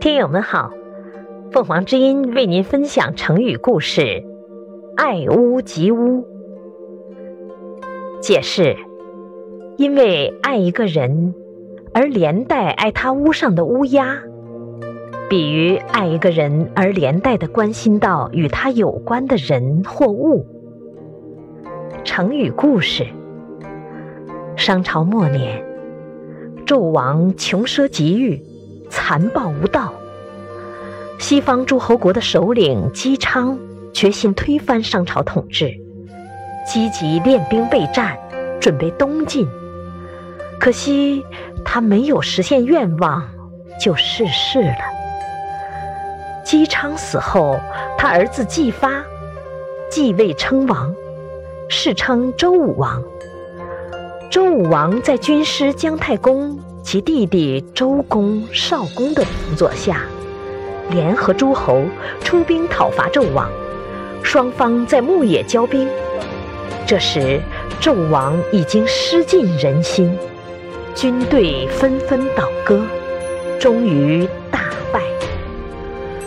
听友们好，凤凰之音为您分享成语故事“爱屋及乌”。解释：因为爱一个人，而连带爱他屋上的乌鸦，比喻爱一个人而连带的关心到与他有关的人或物。成语故事：商朝末年，纣王穷奢极欲。残暴无道，西方诸侯国的首领姬昌决心推翻商朝统治，积极练兵备战，准备东进。可惜他没有实现愿望，就逝世了。姬昌死后，他儿子姬发继位称王，世称周武王。周武王在军师姜太公。其弟弟周公、少公的辅佐下，联合诸侯出兵讨伐纣王。双方在牧野交兵，这时纣王已经失尽人心，军队纷纷倒戈，终于大败。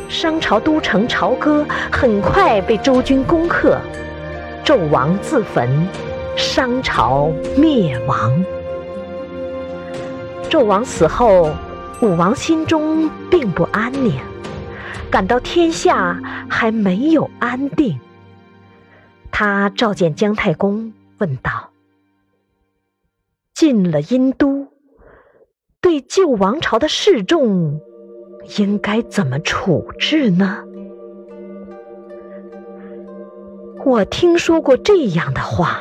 商朝都城朝歌很快被周军攻克，纣王自焚，商朝灭亡。纣王死后，武王心中并不安宁，感到天下还没有安定。他召见姜太公，问道：“进了殷都，对旧王朝的示众，应该怎么处置呢？”我听说过这样的话：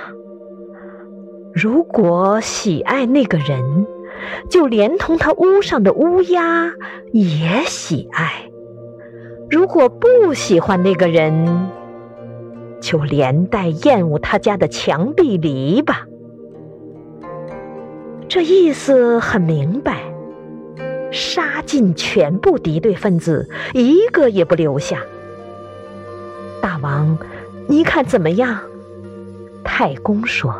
如果喜爱那个人，就连同他屋上的乌鸦也喜爱。如果不喜欢那个人，就连带厌恶他家的墙壁篱笆。这意思很明白，杀尽全部敌对分子，一个也不留下。大王，你看怎么样？太公说。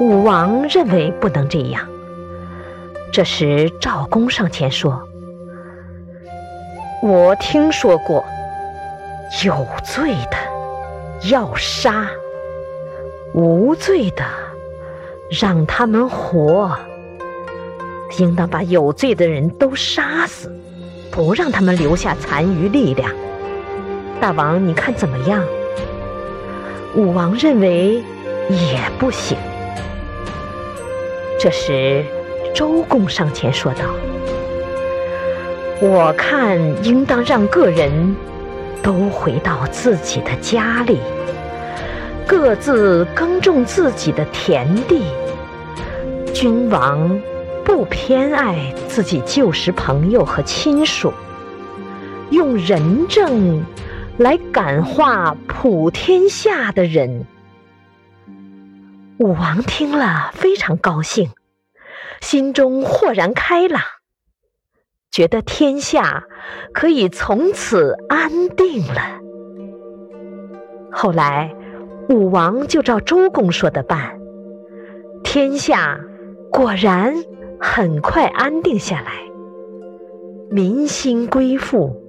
武王认为不能这样。这时赵公上前说：“我听说过，有罪的要杀，无罪的让他们活。应当把有罪的人都杀死，不让他们留下残余力量。大王，你看怎么样？”武王认为也不行。这时，周公上前说道：“我看应当让个人都回到自己的家里，各自耕种自己的田地。君王不偏爱自己旧时朋友和亲属，用仁政来感化普天下的人。”武王听了非常高兴，心中豁然开朗，觉得天下可以从此安定了。后来，武王就照周公说的办，天下果然很快安定下来，民心归附，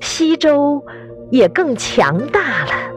西周也更强大了。